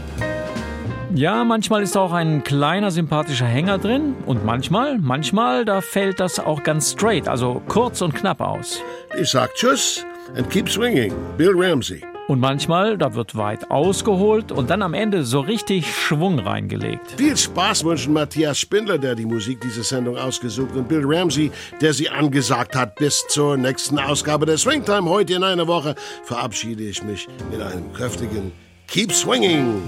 Ja, manchmal ist auch ein kleiner sympathischer Hänger drin und manchmal, manchmal, da fällt das auch ganz straight, also kurz und knapp aus. Ich sag Tschüss and keep swinging. Bill Ramsey. Und manchmal, da wird weit ausgeholt und dann am Ende so richtig Schwung reingelegt. Viel Spaß wünschen Matthias Spindler, der die Musik dieser Sendung ausgesucht und Bill Ramsey, der sie angesagt hat. Bis zur nächsten Ausgabe der Swingtime. Heute in einer Woche verabschiede ich mich mit einem kräftigen Keep Swinging.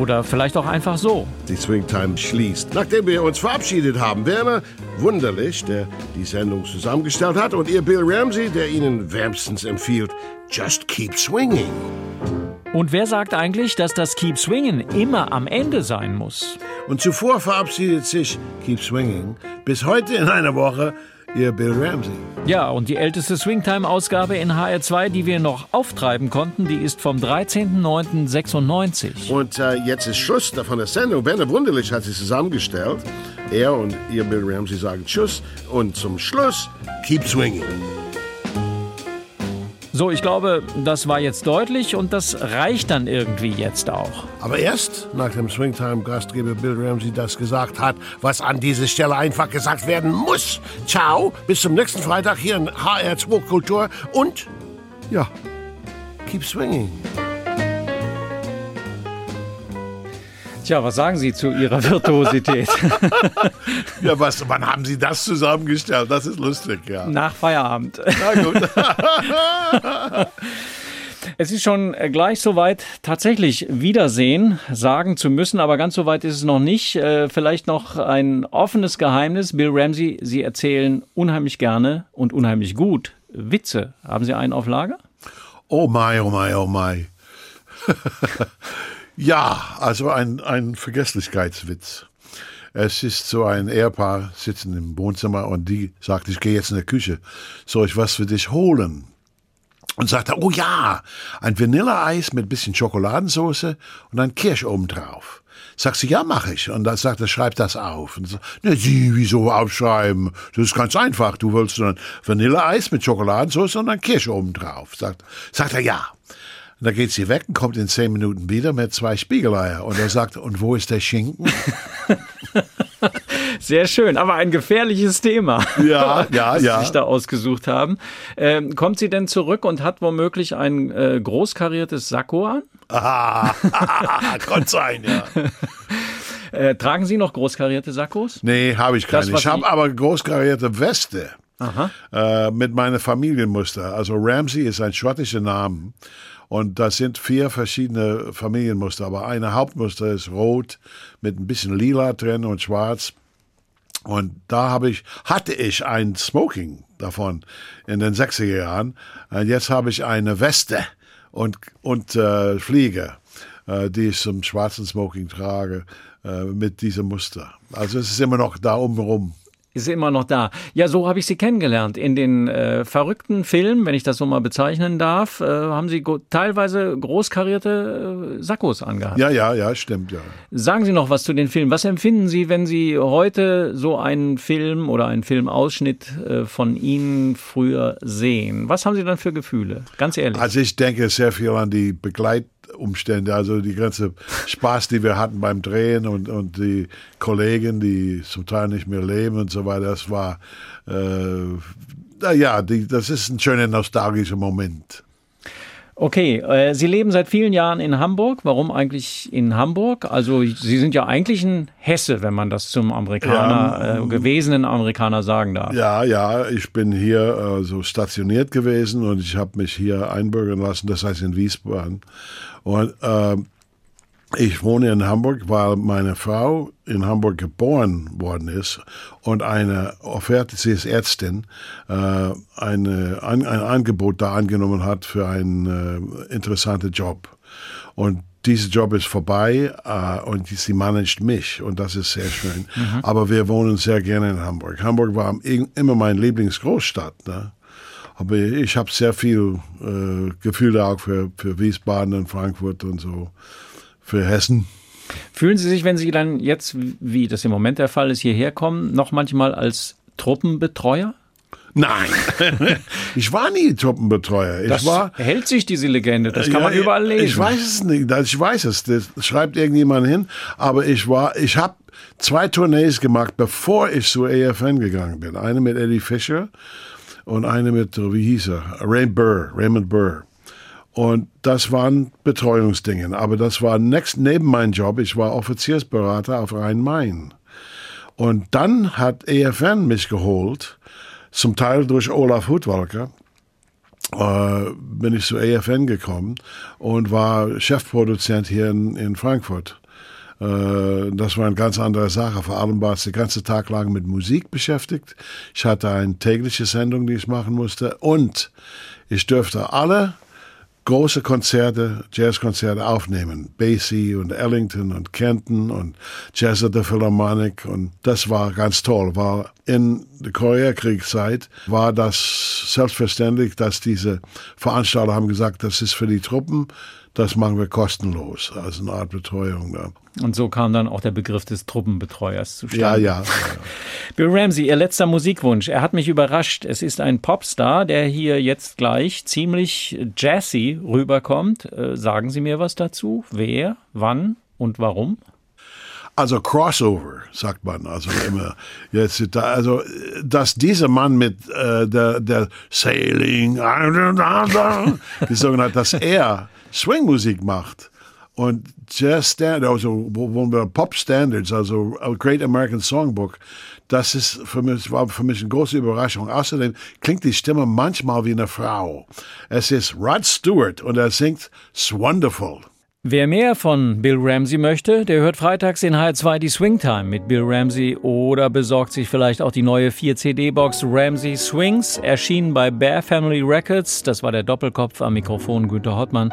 Oder vielleicht auch einfach so. Die Swingtime schließt. Nachdem wir uns verabschiedet haben, Werner Wunderlich, der die Sendung zusammengestellt hat, und ihr Bill Ramsey, der Ihnen wärmstens empfiehlt, Just Keep Swinging. Und wer sagt eigentlich, dass das Keep Swingen immer am Ende sein muss? Und zuvor verabschiedet sich Keep Swinging bis heute in einer Woche ihr Bill Ramsey. Ja, und die älteste Swingtime-Ausgabe in HR2, die wir noch auftreiben konnten, die ist vom 13.09.96. Und äh, jetzt ist Schluss von der Sendung. Werner Wunderlich hat sie zusammengestellt. Er und ihr Bill Ramsey sagen Tschüss. Und zum Schluss, keep swinging. So, ich glaube, das war jetzt deutlich und das reicht dann irgendwie jetzt auch. Aber erst, nachdem Swingtime-Gastgeber Bill Ramsey das gesagt hat, was an dieser Stelle einfach gesagt werden muss. Ciao, bis zum nächsten Freitag hier in HR2 Kultur und, ja, keep swinging. Tja, was sagen Sie zu Ihrer Virtuosität? Ja, was, wann haben Sie das zusammengestellt? Das ist lustig, ja. Nach Feierabend. Na gut. Es ist schon gleich soweit, tatsächlich Wiedersehen sagen zu müssen, aber ganz so weit ist es noch nicht. Äh, Vielleicht noch ein offenes Geheimnis. Bill Ramsey, Sie erzählen unheimlich gerne und unheimlich gut Witze. Haben Sie einen auf Lager? Oh my, oh my, oh my. ja, also ein, ein Vergesslichkeitswitz. Es ist so ein Ehepaar sitzen im Wohnzimmer und die sagt, ich gehe jetzt in die Küche. Soll ich was für dich holen? Und sagt er, oh ja, ein Vanilleeis mit bisschen Schokoladensauce und ein Kirsch oben drauf. Sagt sie, ja, mache ich. Und dann sagt er, schreib das auf. Und so, ne, Sie, wieso aufschreiben? Das ist ganz einfach. Du willst ein Vanilleeis mit Schokoladensauce und ein Kirsch oben drauf. Sagt, sagt er, ja. Und dann geht sie weg und kommt in zehn Minuten wieder mit zwei Spiegeleier. Und er sagt, und wo ist der Schinken? Sehr schön, aber ein gefährliches Thema. Ja, ja, das ja. Sie sich da ausgesucht haben. Ähm, kommt sie denn zurück und hat womöglich ein äh, großkariertes Sakko an? Ah, kann sein, ja. Äh, tragen Sie noch großkarierte Sakkos? Nee, habe ich keine. Das, ich habe aber großkarierte Weste. Äh, mit meiner Familienmuster. Also Ramsey ist ein schottischer Name und das sind vier verschiedene Familienmuster. Aber eine Hauptmuster ist rot mit ein bisschen lila drin und schwarz. Und da habe ich, hatte ich ein Smoking davon in den 60er Jahren. Und jetzt habe ich eine Weste und, und äh, Fliege, äh, die ich zum schwarzen Smoking trage, äh, mit diesem Muster. Also es ist immer noch da oben rum. Ist immer noch da. Ja, so habe ich Sie kennengelernt. In den äh, verrückten Filmen, wenn ich das so mal bezeichnen darf, äh, haben Sie teilweise großkarierte äh, Sakkos angehabt. Ja, ja, ja, stimmt, ja. Sagen Sie noch was zu den Filmen. Was empfinden Sie, wenn Sie heute so einen Film oder einen Filmausschnitt äh, von Ihnen früher sehen? Was haben Sie dann für Gefühle? Ganz ehrlich. Also ich denke sehr viel an die Begleitumstände, also die ganze Spaß, die wir hatten beim Drehen und, und die Kollegen, die zum Teil nicht mehr leben und so weiter. Das war, äh, ja, die, das ist ein schöner nostalgischer Moment. Okay, äh, Sie leben seit vielen Jahren in Hamburg. Warum eigentlich in Hamburg? Also Sie sind ja eigentlich ein Hesse, wenn man das zum Amerikaner, Ja. äh, gewesenen Amerikaner sagen darf. Ja, ja, ich bin hier äh, so stationiert gewesen und ich habe mich hier einbürgern lassen, das heißt in Wiesbaden. Und äh, ich wohne in Hamburg, weil meine Frau in Hamburg geboren worden ist und eine Offerte, sie ist Ärztin, äh, eine, ein, ein Angebot da angenommen hat für einen äh, interessanten Job. Und dieser Job ist vorbei äh, und sie managt mich und das ist sehr schön. Aber wir wohnen sehr gerne in Hamburg. Hamburg war im- immer meine Lieblingsgroßstadt. Ne? Aber ich habe sehr viel äh, Gefühle auch für, für Wiesbaden und Frankfurt und so, für Hessen. Fühlen Sie sich, wenn Sie dann jetzt, wie das im Moment der Fall ist, hierher kommen, noch manchmal als Truppenbetreuer? Nein, ich war nie Truppenbetreuer. Ich Das war hält sich diese Legende, das kann Ja, man überall lesen. Ich weiß es nicht, ich weiß es, das schreibt irgendjemand hin, aber ich war, ich habe zwei Tournees gemacht, bevor ich zur EFN gegangen bin. Eine mit Eddie Fischer und eine mit, wie hieß er, Ray Burr, Raymond Burr. Und das waren Betreuungsdingen, aber das war next, neben meinem Job, ich war Offiziersberater auf Rhein-Main. Und dann hat EFN mich geholt, zum Teil durch Olaf Hutwalker, äh, bin ich zur EFN gekommen und war Chefproduzent hier in, in Frankfurt. Äh, das war eine ganz andere Sache. Vor allem war es den ganzen Tag lang mit Musik beschäftigt. Ich hatte eine tägliche Sendung, die ich machen musste. Und ich dürfte alle große Konzerte, Jazzkonzerte aufnehmen. Basie und Ellington und Kenton und Jazz at the Philharmonic. Und das war ganz toll, weil in der Koreakriegszeit war das selbstverständlich, dass diese Veranstalter haben gesagt, das ist für die Truppen, das machen wir kostenlos, als eine Art Betreuung. Da. Und so kam dann auch der Begriff des Truppenbetreuers zustande. Ja, ja. Bill Ramsey, Ihr letzter Musikwunsch. Er hat mich überrascht. Es ist ein Popstar, der hier jetzt gleich ziemlich jazzy rüberkommt. Äh, sagen Sie mir was dazu? Wer, wann und warum? Also Crossover, sagt man also immer. Jetzt, da- also, dass dieser Mann mit äh, der, der Sailing gesungen hat, dass er Swingmusik macht und Jazz Standard, also Pop Standards, also a Great American Songbook, das ist für mich, war für mich eine große Überraschung. Außerdem klingt die Stimme manchmal wie eine Frau. Es ist Rod Stewart und er singt It's Wonderful. Wer mehr von Bill Ramsey möchte, der hört freitags in H2 die Swingtime mit Bill Ramsey oder besorgt sich vielleicht auch die neue 4-CD-Box Ramsey Swings, erschienen bei Bear Family Records. Das war der Doppelkopf am Mikrofon Günter Hottmann.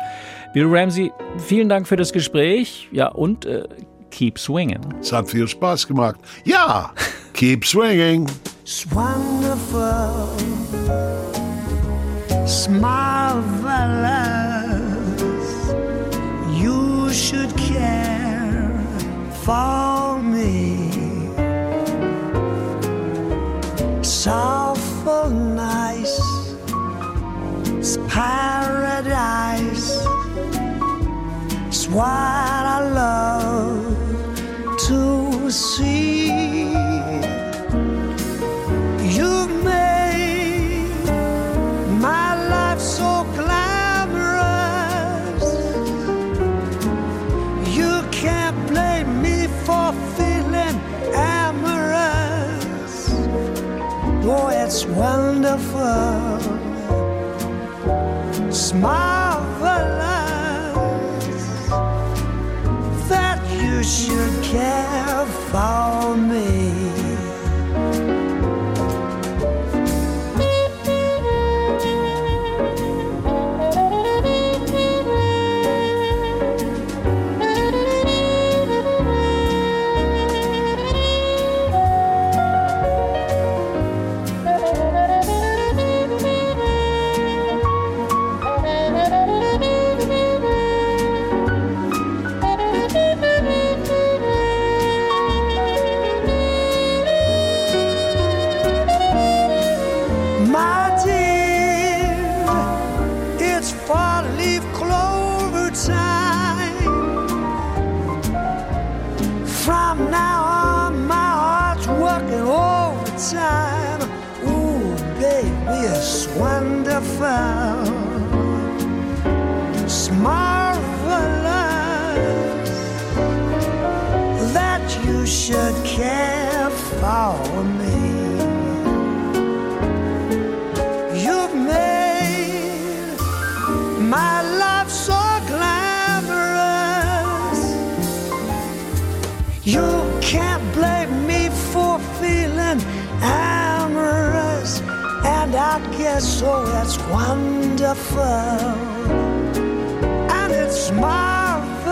Bill Ramsey, vielen Dank für das Gespräch. Ja, und äh, keep swinging. Es hat viel Spaß gemacht. Ja, keep swinging. It's wonderful, it's for me. It's awful nice, it's paradise. It's what I love to see. Wonderful. It's marvelous that you should care for me so. It's wonderful, and it's marvelous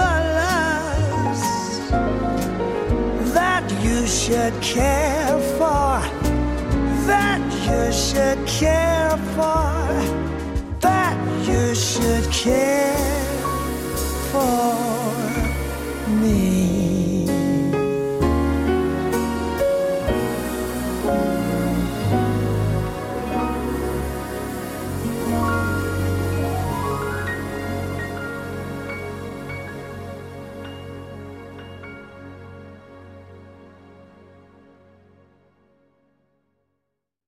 that you should care for, that you should care for, that you should care.